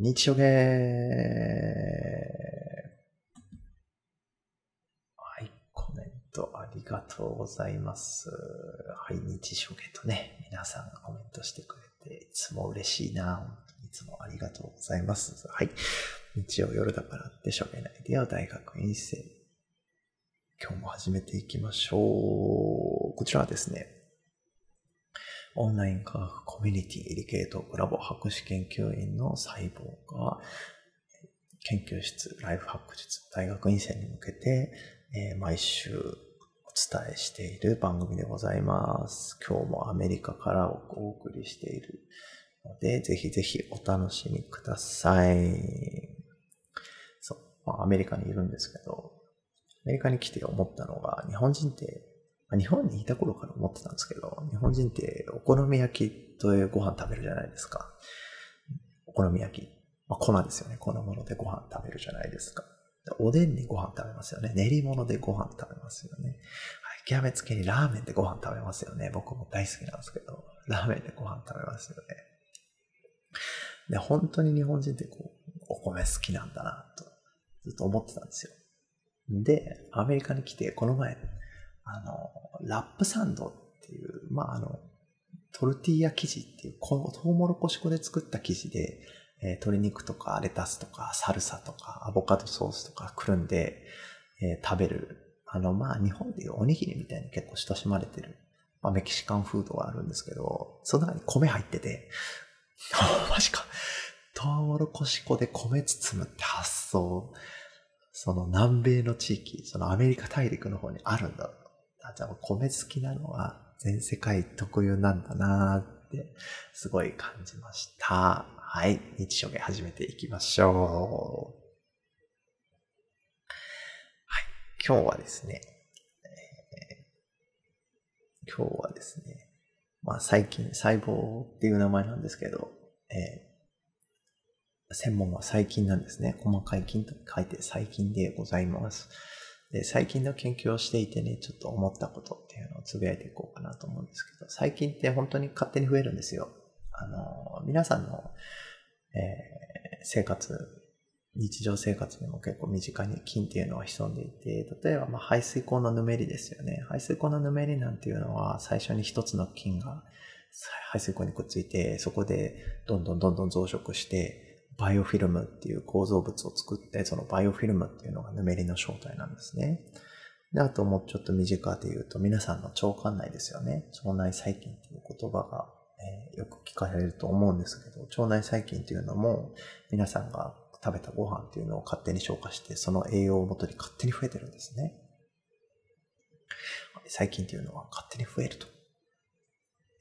日曜ゲはい、コメントありがとうございます。はい、日初ゲとね、皆さんがコメントしてくれて、いつも嬉しいな。いつもありがとうございます。はい。日曜夜だからって初ゲないでよ、大学院生。今日も始めていきましょう。こちらはですね、オンライン科学コミュニティエディケートコラボ博士研究員の細胞が研究室ライフハック術大学院生に向けて、えー、毎週お伝えしている番組でございます。今日もアメリカからお送りしているので、ぜひぜひお楽しみください。そう、まあ、アメリカにいるんですけど、アメリカに来て思ったのが、日本人って日本にいた頃から思ってたんですけど、日本人ってお好み焼きとご飯食べるじゃないですか。お好み焼き。まあ、粉ですよね。粉物でご飯食べるじゃないですか。おでんにご飯食べますよね。練り物でご飯食べますよね。はい。極めつけにラーメンでご飯食べますよね。僕も大好きなんですけど、ラーメンでご飯食べますよね。で、本当に日本人ってこう、お米好きなんだな、と、ずっと思ってたんですよ。で、アメリカに来て、この前、あの、ラップサンドっていう、まあ、あの、トルティーヤ生地っていう、こトウモロコシ粉で作った生地で、えー、鶏肉とかレタスとかサルサとかアボカドソースとかくるんで、えー、食べる。あの、まあ、日本でいうおにぎりみたいに結構親しまれてる、まあ、メキシカンフードがあるんですけど、その中に米入ってて、マジか。トウモロコシ粉で米包むって発想、その南米の地域、そのアメリカ大陸の方にあるんだあ、じゃあ米好きなのは全世界特有なんだなってすごい感じました。はい。日常芸始めていきましょう。はい。今日はですね、えー、今日はですね、まあ最近細胞っていう名前なんですけど、えー、専門は細菌なんですね。細かい菌と書いて細菌でございます。で、最近の研究をしていてね、ちょっと思ったことっていうのをつぶやいていこうかなと思うんですけど、最近って本当に勝手に増えるんですよ。あの、皆さんの、えー、生活、日常生活にも結構身近に菌っていうのは潜んでいて、例えばま排水口のぬめりですよね。排水口のぬめりなんていうのは最初に一つの菌が排水口にくっついて、そこでどんどんどんどん増殖して、バイオフィルムっていう構造物を作って、そのバイオフィルムっていうのがぬめりの正体なんですね。で、あともうちょっと身近で言うと、皆さんの腸管内ですよね。腸内細菌っていう言葉が、えー、よく聞かれると思うんですけど、腸内細菌っていうのも、皆さんが食べたご飯っていうのを勝手に消化して、その栄養をもとに勝手に増えてるんですね。細菌っていうのは勝手に増えると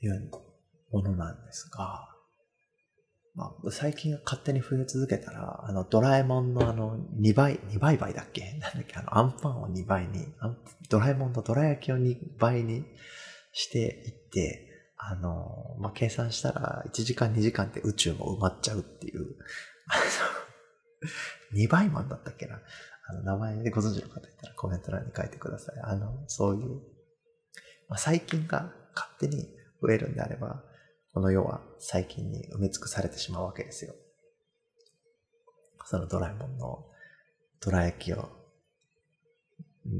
いうものなんですが、まあ、最近勝手に増え続けたら、あの、ドラえもんのあの、2倍、2倍倍だっけ？なんだっけ？あの、アンパンを2倍に、ドラえもんのドラ焼きを2倍にしていって、あの、まあ、計算したら1時間2時間で宇宙も埋まっちゃうっていう、あの、2倍マンだったっけな？あの、名前でご存知の方いたらコメント欄に書いてください。あの、そういう、まあ、細菌が勝手に増えるんであれば、この世は細菌に埋め尽くされてしまうわけですよ。そのドラえもんのドラ焼きを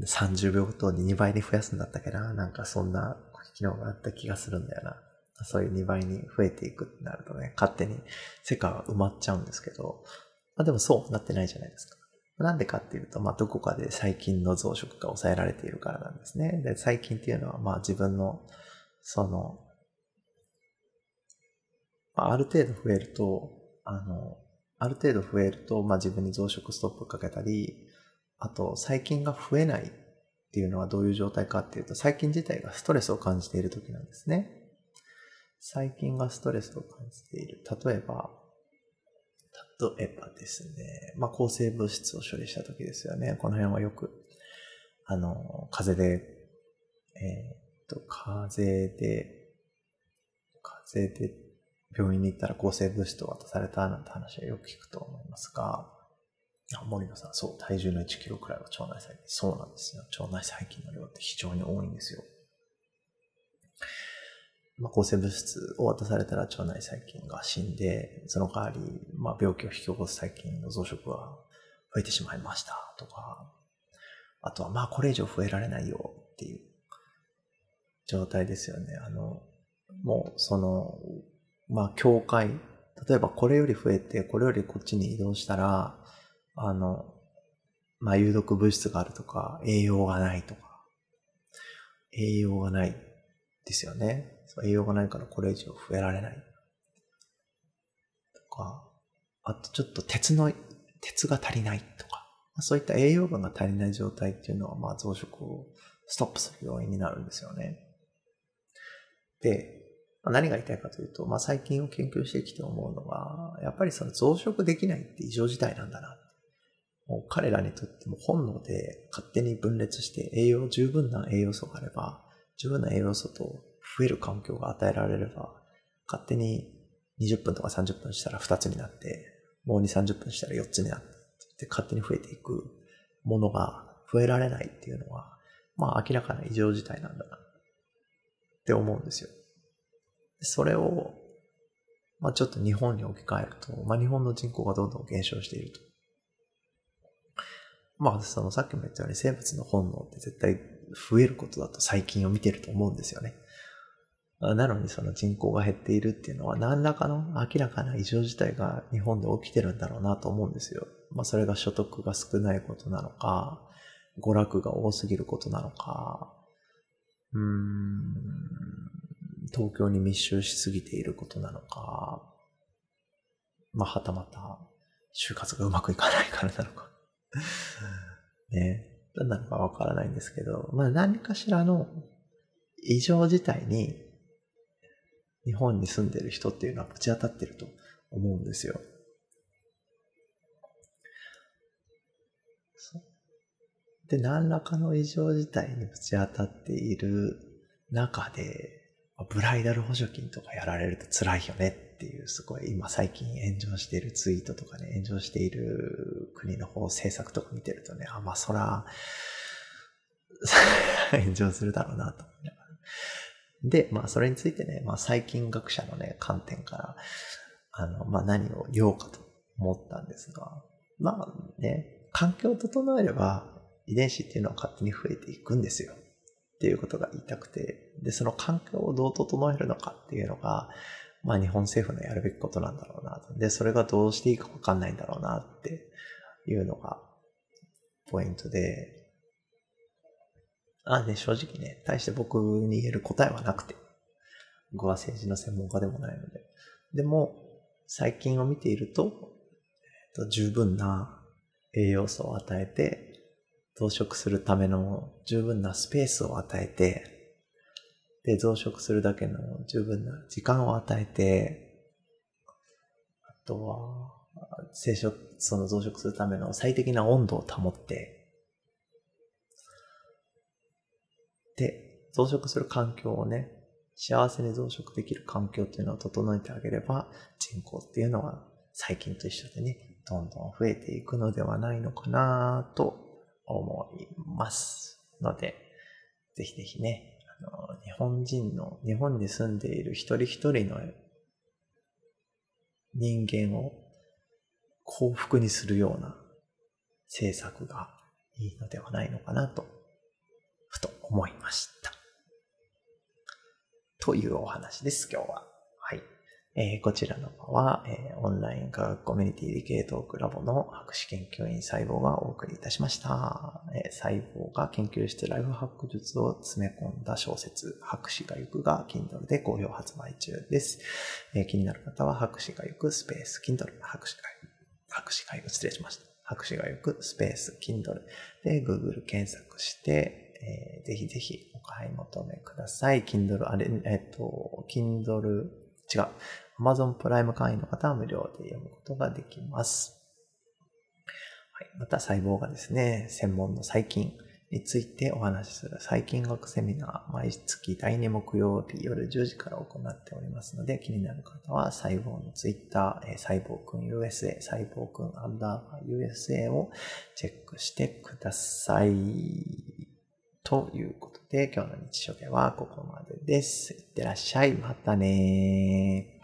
30秒ごとに2倍に増やすんだったっけななんかそんな機能があった気がするんだよな。そういう2倍に増えていくってなるとね、勝手に世界は埋まっちゃうんですけど、まあでもそうなってないじゃないですか。なんでかっていうと、まあどこかで細菌の増殖が抑えられているからなんですね。で、細菌っていうのはまあ自分のそのまある程度増えると、あの、ある程度増えると、まあ、自分に増殖ストップかけたり、あと、細菌が増えないっていうのはどういう状態かっていうと、細菌自体がストレスを感じている時なんですね。細菌がストレスを感じている。例えば、例えばですね、まあ、抗生物質を処理した時ですよね。この辺はよく、あの、風邪で、えー、っと、風邪で、風邪で病院に行ったら抗生物質を渡されたなんて話はよく聞くと思いますが、森野さん、そう、体重の1キロくらいは腸内細菌。そうなんですよ。腸内細菌の量って非常に多いんですよ。まあ、抗生物質を渡されたら腸内細菌が死んで、その代わり、まあ、病気を引き起こす細菌の増殖が増えてしまいましたとか、あとはまあこれ以上増えられないよっていう状態ですよね。あの、もうその、まあ境界、例えばこれより増えて、これよりこっちに移動したら、あの、まあ有毒物質があるとか、栄養がないとか、栄養がないですよね。栄養がないからこれ以上増えられない。とか、あとちょっと鉄の、鉄が足りないとか、そういった栄養分が足りない状態っていうのは、まあ増殖をストップする要因になるんですよね。で、何が言いたいかというと、まあ最近を研究してきて思うのは、やっぱりその増殖できないって異常事態なんだな。もう彼らにとっても本能で勝手に分裂して栄養、十分な栄養素があれば、十分な栄養素と増える環境が与えられれば、勝手に20分とか30分したら2つになって、もう2、30分したら4つになって、勝手に増えていくものが増えられないっていうのは、まあ明らかな異常事態なんだなって思うんですよ。それを、まあちょっと日本に置き換えると、まあ日本の人口がどんどん減少していると。まあそのさっきも言ったように生物の本能って絶対増えることだと最近を見てると思うんですよね。なのにその人口が減っているっていうのは何らかの明らかな異常事態が日本で起きてるんだろうなと思うんですよ。まあそれが所得が少ないことなのか、娯楽が多すぎることなのか、うーん、東京に密集しすぎていることなのか、まあはたまた就活がうまくいかないからなのか。ね。何なのかわからないんですけど、まあ何かしらの異常事態に日本に住んでる人っていうのはぶち当たってると思うんですよ。で、何らかの異常事態にぶち当たっている中で、ブライダル補助金とかやられると辛いよねっていう、すごい今最近炎上しているツイートとかね、炎上している国の方政策とか見てるとね、あ、まあそら、炎上するだろうなと思いながら。で、まあそれについてね、まあ最近学者のね、観点から、あの、まあ何を言おうかと思ったんですが、まあね、環境を整えれば遺伝子っていうのは勝手に増えていくんですよ。っていうことが言いたくて、で、その環境をどう整えるのかっていうのが、まあ日本政府のやるべきことなんだろうな。で、それがどうしていいかわかんないんだろうなっていうのがポイントで、あ、ね、正直ね、対して僕に言える答えはなくて、僕は政治の専門家でもないので。でも、最近を見ていると、えっと、十分な栄養素を与えて、増殖するための十分なスペースを与えて、で、増殖するだけの十分な時間を与えて、あとは、生殖、その増殖するための最適な温度を保って、で、増殖する環境をね、幸せに増殖できる環境っていうのを整えてあげれば、人口っていうのは最近と一緒でね、どんどん増えていくのではないのかなと思います。ので、ぜひぜひね、あの、日本人の、日本に住んでいる一人一人の人間を幸福にするような政策がいいのではないのかなとふと思いました。というお話です、今日は。はい。えー、こちらの場は、えー、オンライン科学コミュニティ理系トークラボの博士研究員細胞がお送りいたしました。えー、細胞が研究してライフハック術を詰め込んだ小説、博士が行くが Kindle で好評発売中です。え、気になる方は博士が行くスペース Kindle 博士が行く、博士が行く失礼しました。博士が行くスペース Kindle で Google 検索して、えー、ぜひぜひお買い求めください。Kindle、あれ、えっと、Kindle、違う。Amazon プライム会員の方は無料で読むことができます。はい、また細胞がですね、専門の細菌についてお話しする細菌学セミナー、毎月第2木曜日夜10時から行っておりますので、気になる方は細胞のツイッター、細胞くん USA、細胞くんアンダーバー USA をチェックしてください。ということで、今日の日常系はここまでです。いってらっしゃい。またね